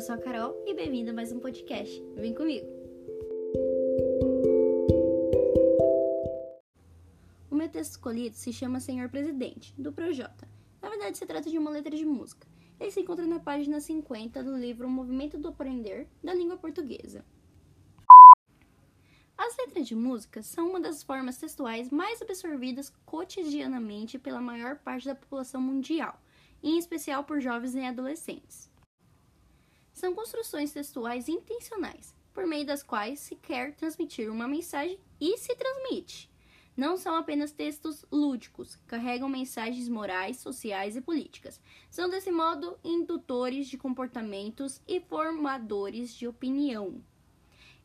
eu sou a Carol e bem-vindo a mais um podcast. Vem comigo! O meu texto escolhido se chama Senhor Presidente, do Projota. Na verdade, se trata de uma letra de música. Ele se encontra na página 50 do livro O Movimento do Aprender da Língua Portuguesa. As letras de música são uma das formas textuais mais absorvidas cotidianamente pela maior parte da população mundial, em especial por jovens e adolescentes. São construções textuais intencionais, por meio das quais se quer transmitir uma mensagem e se transmite. Não são apenas textos lúdicos, carregam mensagens morais, sociais e políticas. São, desse modo, indutores de comportamentos e formadores de opinião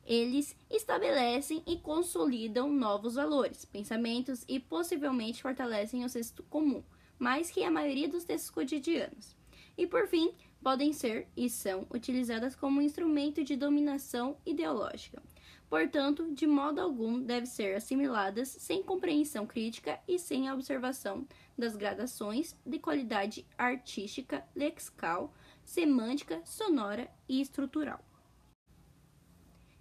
eles estabelecem e consolidam novos valores, pensamentos e possivelmente fortalecem o senso comum, mais que a maioria dos textos cotidianos. E por fim, podem ser e são utilizadas como instrumento de dominação ideológica. Portanto, de modo algum devem ser assimiladas sem compreensão crítica e sem observação das gradações de qualidade artística, lexical, semântica, sonora e estrutural.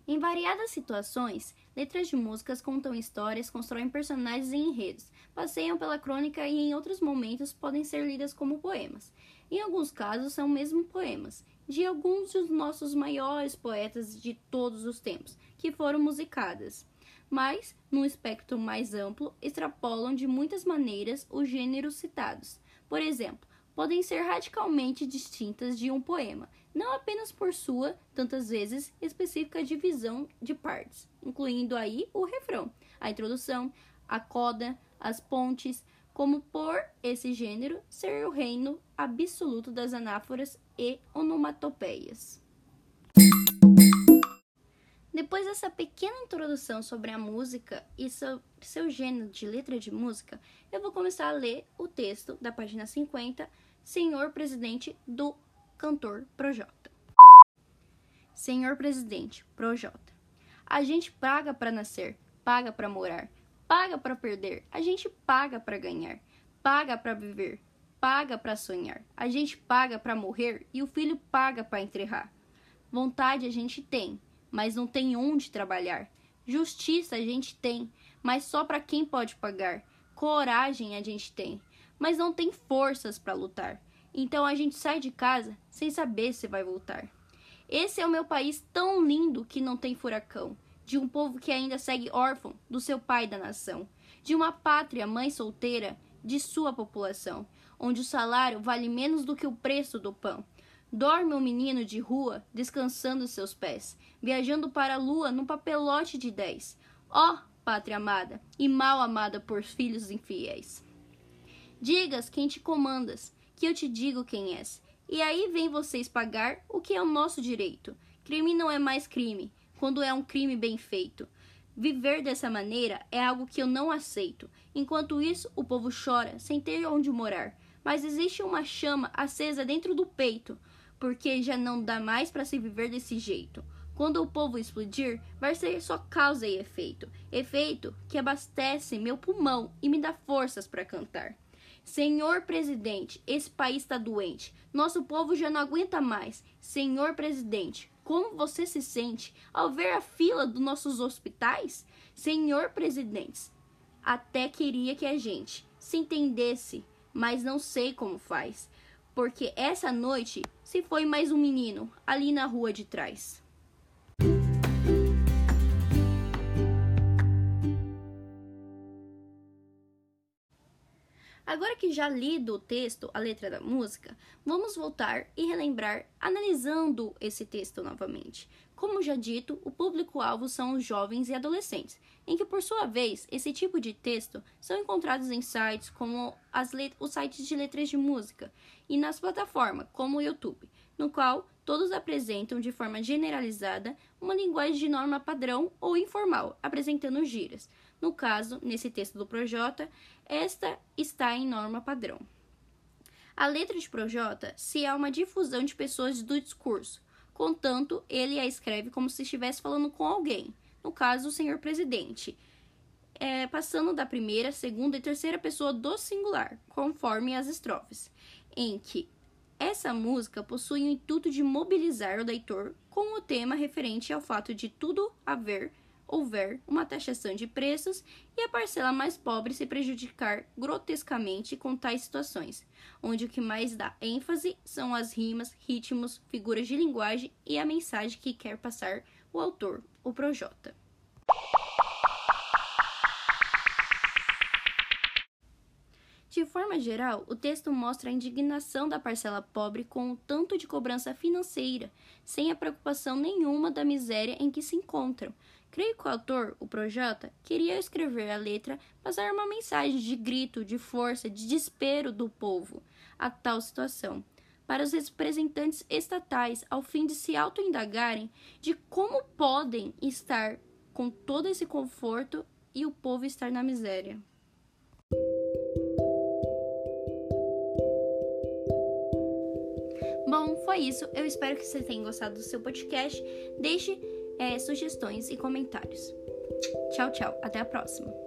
Em variadas situações, letras de músicas contam histórias, constroem personagens e enredos, passeiam pela crônica e em outros momentos podem ser lidas como poemas. Em alguns casos são mesmo poemas, de alguns dos nossos maiores poetas de todos os tempos, que foram musicadas. Mas, num espectro mais amplo, extrapolam de muitas maneiras os gêneros citados. Por exemplo, podem ser radicalmente distintas de um poema, não apenas por sua, tantas vezes, específica divisão de partes, incluindo aí o refrão, a introdução, a coda, as pontes, como por esse gênero ser o reino absoluto das anáforas e onomatopeias. Depois dessa pequena introdução sobre a música e sobre seu gênero de letra de música, eu vou começar a ler o texto da página 50 Senhor Presidente do cantor Projota. Senhor Presidente, Projota. A gente paga para nascer, paga para morar, paga para perder, a gente paga para ganhar, paga para viver, paga para sonhar. A gente paga para morrer e o filho paga para enterrar. Vontade a gente tem, mas não tem onde trabalhar. Justiça a gente tem, mas só para quem pode pagar. Coragem a gente tem, mas não tem forças para lutar. Então a gente sai de casa sem saber se vai voltar. Esse é o meu país tão lindo que não tem furacão, de um povo que ainda segue órfão do seu pai da nação, de uma pátria mãe solteira de sua população, onde o salário vale menos do que o preço do pão. Dorme um menino de rua, descansando seus pés, viajando para a lua num papelote de dez. Ó, oh, pátria amada e mal amada por filhos infiéis. Digas quem te comandas, que eu te digo quem és. E aí vem vocês pagar o que é o nosso direito. Crime não é mais crime, quando é um crime bem feito. Viver dessa maneira é algo que eu não aceito. Enquanto isso, o povo chora, sem ter onde morar. Mas existe uma chama acesa dentro do peito, porque já não dá mais para se viver desse jeito. Quando o povo explodir, vai ser só causa e efeito. Efeito que abastece meu pulmão e me dá forças para cantar. Senhor presidente, esse país está doente. Nosso povo já não aguenta mais. Senhor presidente, como você se sente ao ver a fila dos nossos hospitais? Senhor presidente, até queria que a gente se entendesse, mas não sei como faz. Porque essa noite se foi mais um menino ali na rua de trás. Agora que já lido o texto, a letra da música, vamos voltar e relembrar analisando esse texto novamente. Como já dito, o público-alvo são os jovens e adolescentes, em que, por sua vez, esse tipo de texto são encontrados em sites como os sites de letras de música e nas plataformas como o YouTube, no qual todos apresentam de forma generalizada uma linguagem de norma padrão ou informal, apresentando gírias. No caso, nesse texto do Projota, esta está em norma padrão. A letra de Projota se é uma difusão de pessoas do discurso, contanto ele a escreve como se estivesse falando com alguém, no caso, o senhor presidente, é, passando da primeira, segunda e terceira pessoa do singular, conforme as estrofes, em que Essa música possui o intuito de mobilizar o leitor com o tema referente ao fato de tudo haver houver uma taxação de preços e a parcela mais pobre se prejudicar grotescamente com tais situações, onde o que mais dá ênfase são as rimas, ritmos, figuras de linguagem e a mensagem que quer passar o autor, o Projota. De forma geral, o texto mostra a indignação da parcela pobre com o tanto de cobrança financeira, sem a preocupação nenhuma da miséria em que se encontram. Creio que o autor, o Projota, queria escrever a letra, passar uma mensagem de grito, de força, de desespero do povo a tal situação, para os representantes estatais, ao fim de se autoindagarem de como podem estar com todo esse conforto e o povo estar na miséria. Bom, foi isso. Eu espero que você tenha gostado do seu podcast. Deixe é, sugestões e comentários. Tchau, tchau. Até a próxima.